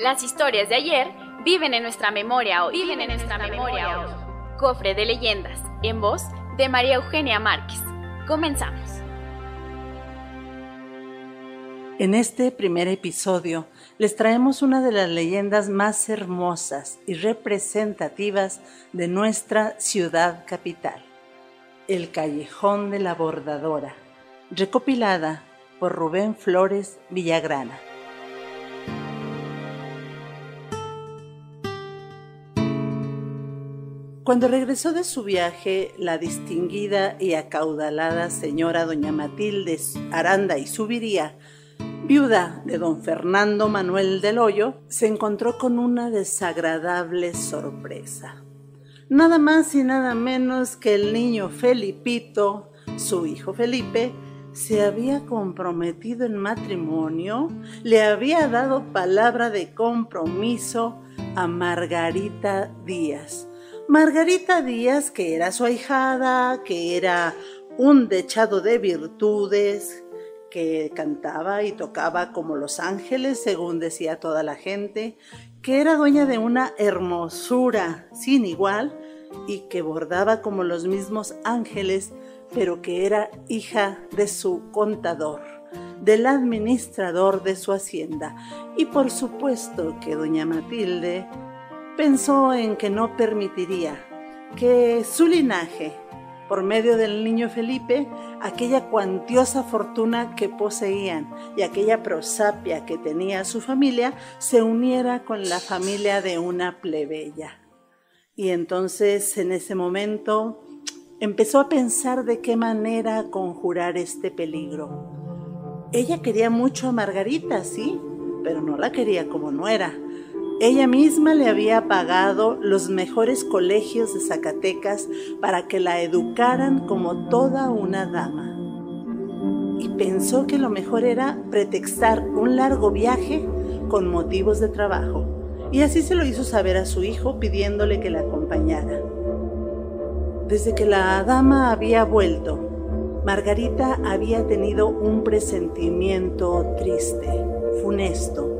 Las historias de ayer viven en nuestra memoria hoy. Viven en nuestra memoria hoy. Cofre de leyendas, en voz de María Eugenia Márquez. Comenzamos. En este primer episodio les traemos una de las leyendas más hermosas y representativas de nuestra ciudad capital, el Callejón de la Bordadora, recopilada por Rubén Flores Villagrana. Cuando regresó de su viaje, la distinguida y acaudalada señora doña Matilde Aranda y Subiría viuda de don Fernando Manuel del Hoyo, se encontró con una desagradable sorpresa. Nada más y nada menos que el niño Felipito, su hijo Felipe, se había comprometido en matrimonio, le había dado palabra de compromiso a Margarita Díaz. Margarita Díaz, que era su ahijada, que era un dechado de virtudes, que cantaba y tocaba como los ángeles, según decía toda la gente, que era dueña de una hermosura sin igual y que bordaba como los mismos ángeles, pero que era hija de su contador, del administrador de su hacienda. Y por supuesto que doña Matilde pensó en que no permitiría que su linaje por medio del niño Felipe aquella cuantiosa fortuna que poseían y aquella prosapia que tenía su familia se uniera con la familia de una plebeya. Y entonces en ese momento empezó a pensar de qué manera conjurar este peligro. Ella quería mucho a Margarita, sí, pero no la quería como nuera ella misma le había pagado los mejores colegios de Zacatecas para que la educaran como toda una dama. Y pensó que lo mejor era pretextar un largo viaje con motivos de trabajo. Y así se lo hizo saber a su hijo pidiéndole que la acompañara. Desde que la dama había vuelto, Margarita había tenido un presentimiento triste, funesto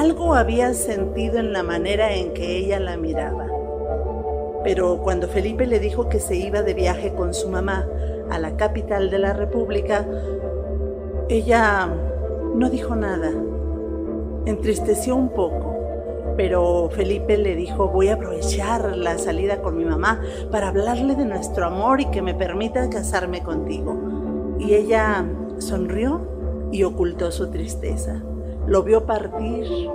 algo había sentido en la manera en que ella la miraba. Pero cuando Felipe le dijo que se iba de viaje con su mamá a la capital de la República, ella no dijo nada. Entristeció un poco, pero Felipe le dijo, voy a aprovechar la salida con mi mamá para hablarle de nuestro amor y que me permita casarme contigo. Y ella sonrió y ocultó su tristeza lo vio partir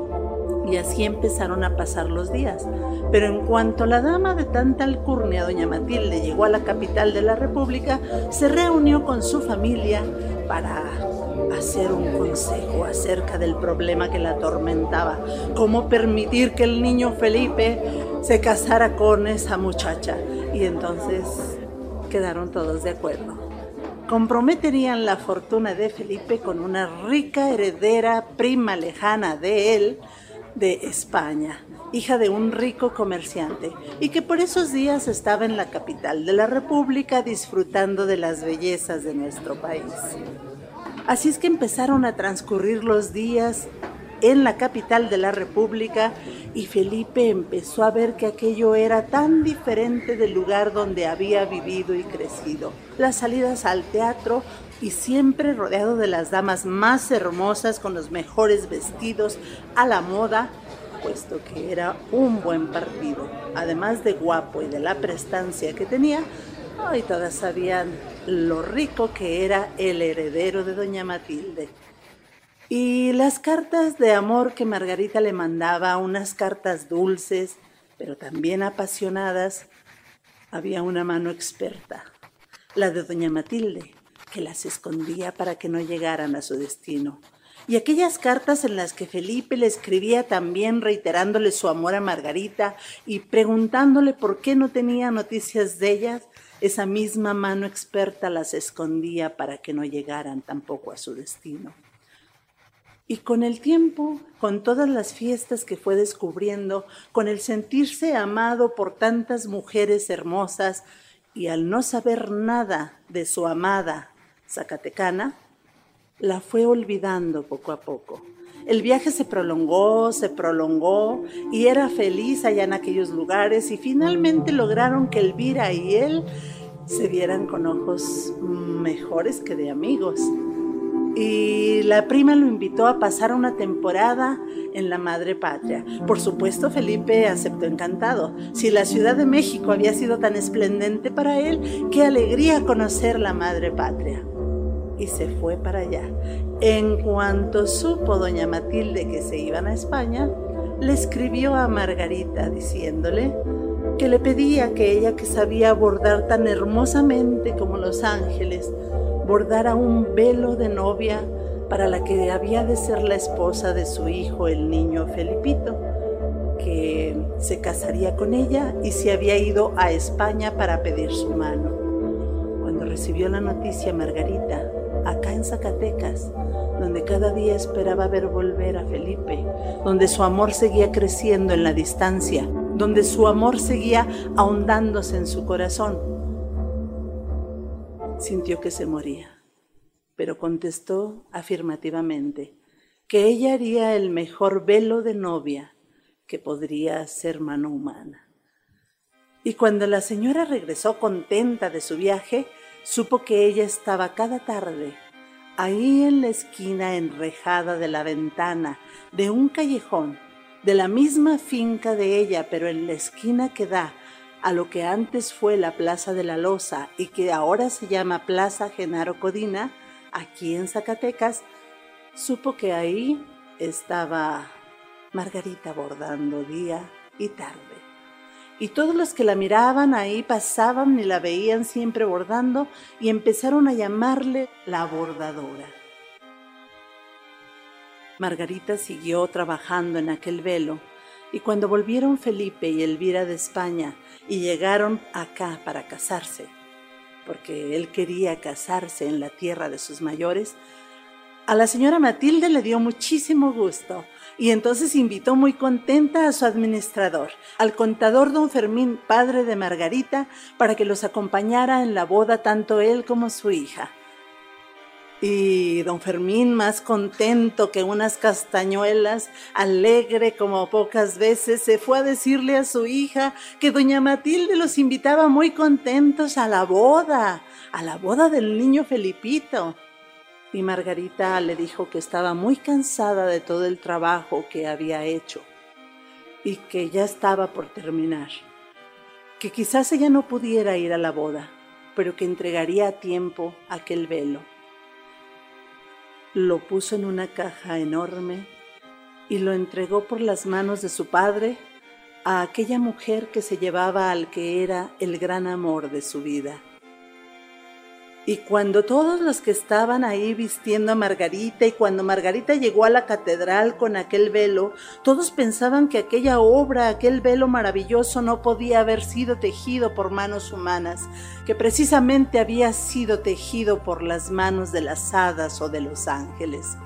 y así empezaron a pasar los días. Pero en cuanto la dama de tanta alcurnia, doña Matilde, llegó a la capital de la República, se reunió con su familia para hacer un consejo acerca del problema que la atormentaba, cómo permitir que el niño Felipe se casara con esa muchacha. Y entonces quedaron todos de acuerdo comprometerían la fortuna de Felipe con una rica heredera prima lejana de él de España, hija de un rico comerciante, y que por esos días estaba en la capital de la República disfrutando de las bellezas de nuestro país. Así es que empezaron a transcurrir los días en la capital de la República y Felipe empezó a ver que aquello era tan diferente del lugar donde había vivido y crecido. Las salidas al teatro y siempre rodeado de las damas más hermosas con los mejores vestidos a la moda, puesto que era un buen partido. Además de guapo y de la prestancia que tenía, y todas sabían lo rico que era el heredero de doña Matilde. Y las cartas de amor que Margarita le mandaba, unas cartas dulces, pero también apasionadas, había una mano experta, la de doña Matilde, que las escondía para que no llegaran a su destino. Y aquellas cartas en las que Felipe le escribía también reiterándole su amor a Margarita y preguntándole por qué no tenía noticias de ellas, esa misma mano experta las escondía para que no llegaran tampoco a su destino. Y con el tiempo, con todas las fiestas que fue descubriendo, con el sentirse amado por tantas mujeres hermosas y al no saber nada de su amada Zacatecana, la fue olvidando poco a poco. El viaje se prolongó, se prolongó y era feliz allá en aquellos lugares y finalmente lograron que Elvira y él se vieran con ojos mejores que de amigos y la prima lo invitó a pasar una temporada en la madre patria. Por supuesto, Felipe aceptó encantado. Si la Ciudad de México había sido tan esplendente para él, qué alegría conocer la madre patria. Y se fue para allá. En cuanto supo doña Matilde que se iban a España, le escribió a Margarita diciéndole que le pedía que ella que sabía bordar tan hermosamente como los ángeles, bordara un velo de novia para la que había de ser la esposa de su hijo, el niño Felipito, que se casaría con ella y se había ido a España para pedir su mano. Cuando recibió la noticia Margarita, acá en Zacatecas, donde cada día esperaba ver volver a Felipe, donde su amor seguía creciendo en la distancia, donde su amor seguía ahondándose en su corazón, sintió que se moría, pero contestó afirmativamente que ella haría el mejor velo de novia que podría ser mano humana. Y cuando la señora regresó contenta de su viaje, supo que ella estaba cada tarde ahí en la esquina enrejada de la ventana de un callejón, de la misma finca de ella, pero en la esquina que da a lo que antes fue la Plaza de la Loza y que ahora se llama Plaza Genaro Codina, aquí en Zacatecas, supo que ahí estaba Margarita bordando día y tarde. Y todos los que la miraban ahí pasaban y la veían siempre bordando y empezaron a llamarle la bordadora. Margarita siguió trabajando en aquel velo y cuando volvieron Felipe y Elvira de España y llegaron acá para casarse, porque él quería casarse en la tierra de sus mayores, a la señora Matilde le dio muchísimo gusto y entonces invitó muy contenta a su administrador, al contador don Fermín, padre de Margarita, para que los acompañara en la boda tanto él como su hija. Y don Fermín, más contento que unas castañuelas, alegre como pocas veces, se fue a decirle a su hija que doña Matilde los invitaba muy contentos a la boda, a la boda del niño Felipito. Y Margarita le dijo que estaba muy cansada de todo el trabajo que había hecho y que ya estaba por terminar, que quizás ella no pudiera ir a la boda, pero que entregaría a tiempo aquel velo lo puso en una caja enorme y lo entregó por las manos de su padre a aquella mujer que se llevaba al que era el gran amor de su vida. Y cuando todos los que estaban ahí vistiendo a Margarita y cuando Margarita llegó a la catedral con aquel velo, todos pensaban que aquella obra, aquel velo maravilloso no podía haber sido tejido por manos humanas, que precisamente había sido tejido por las manos de las hadas o de los ángeles.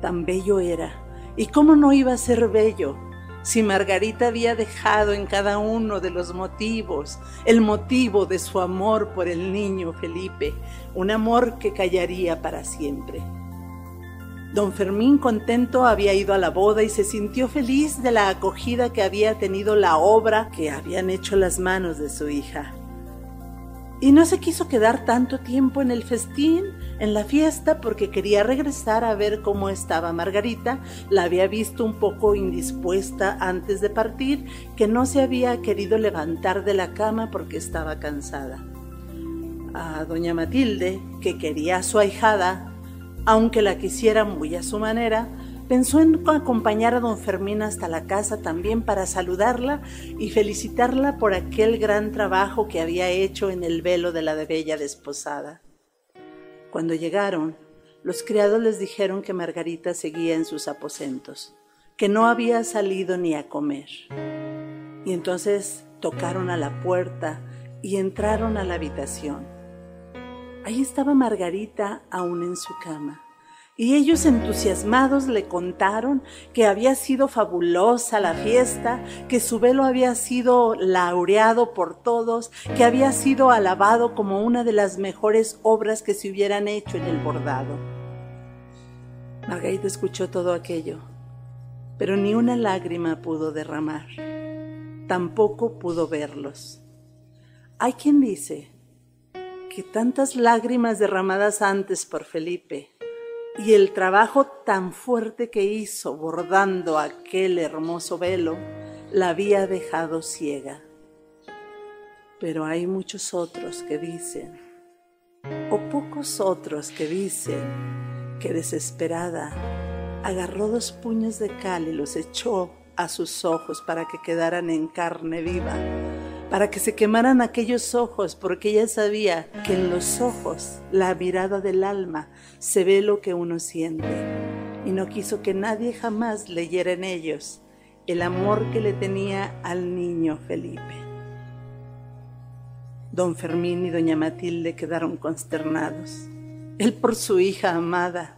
Tan bello era. ¿Y cómo no iba a ser bello? Si Margarita había dejado en cada uno de los motivos el motivo de su amor por el niño Felipe, un amor que callaría para siempre. Don Fermín contento había ido a la boda y se sintió feliz de la acogida que había tenido la obra que habían hecho las manos de su hija y no se quiso quedar tanto tiempo en el festín, en la fiesta, porque quería regresar a ver cómo estaba Margarita. La había visto un poco indispuesta antes de partir, que no se había querido levantar de la cama porque estaba cansada. A doña Matilde, que quería a su ahijada, aunque la quisiera muy a su manera, Pensó en acompañar a don Fermín hasta la casa también para saludarla y felicitarla por aquel gran trabajo que había hecho en el velo de la bella desposada. Cuando llegaron, los criados les dijeron que Margarita seguía en sus aposentos, que no había salido ni a comer. Y entonces tocaron a la puerta y entraron a la habitación. Ahí estaba Margarita aún en su cama. Y ellos entusiasmados le contaron que había sido fabulosa la fiesta, que su velo había sido laureado por todos, que había sido alabado como una de las mejores obras que se hubieran hecho en el bordado. Margarita escuchó todo aquello, pero ni una lágrima pudo derramar, tampoco pudo verlos. Hay quien dice que tantas lágrimas derramadas antes por Felipe, y el trabajo tan fuerte que hizo bordando aquel hermoso velo la había dejado ciega. Pero hay muchos otros que dicen, o pocos otros que dicen, que desesperada agarró dos puños de cal y los echó a sus ojos para que quedaran en carne viva para que se quemaran aquellos ojos, porque ella sabía que en los ojos, la mirada del alma, se ve lo que uno siente, y no quiso que nadie jamás leyera en ellos el amor que le tenía al niño Felipe. Don Fermín y doña Matilde quedaron consternados, él por su hija amada,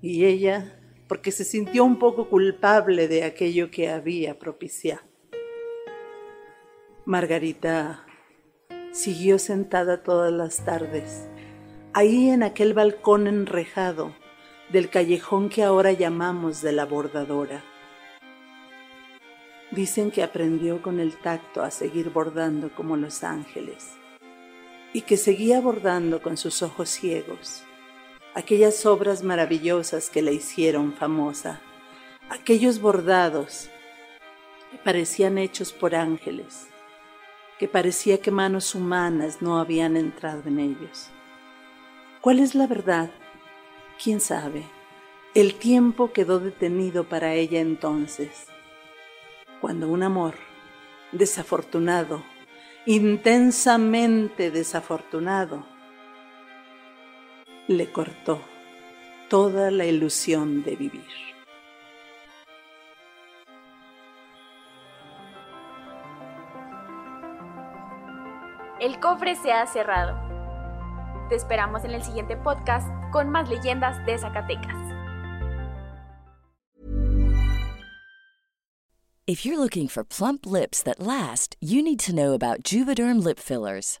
y ella porque se sintió un poco culpable de aquello que había propiciado. Margarita siguió sentada todas las tardes, ahí en aquel balcón enrejado del callejón que ahora llamamos de la bordadora. Dicen que aprendió con el tacto a seguir bordando como los ángeles y que seguía bordando con sus ojos ciegos aquellas obras maravillosas que la hicieron famosa, aquellos bordados que parecían hechos por ángeles que parecía que manos humanas no habían entrado en ellos. ¿Cuál es la verdad? ¿Quién sabe? El tiempo quedó detenido para ella entonces, cuando un amor desafortunado, intensamente desafortunado, le cortó toda la ilusión de vivir. El cofre se ha cerrado. Te esperamos en el siguiente podcast con más leyendas de Zacatecas. If you're looking for plump lips that last, you need to know about Juvederm lip fillers.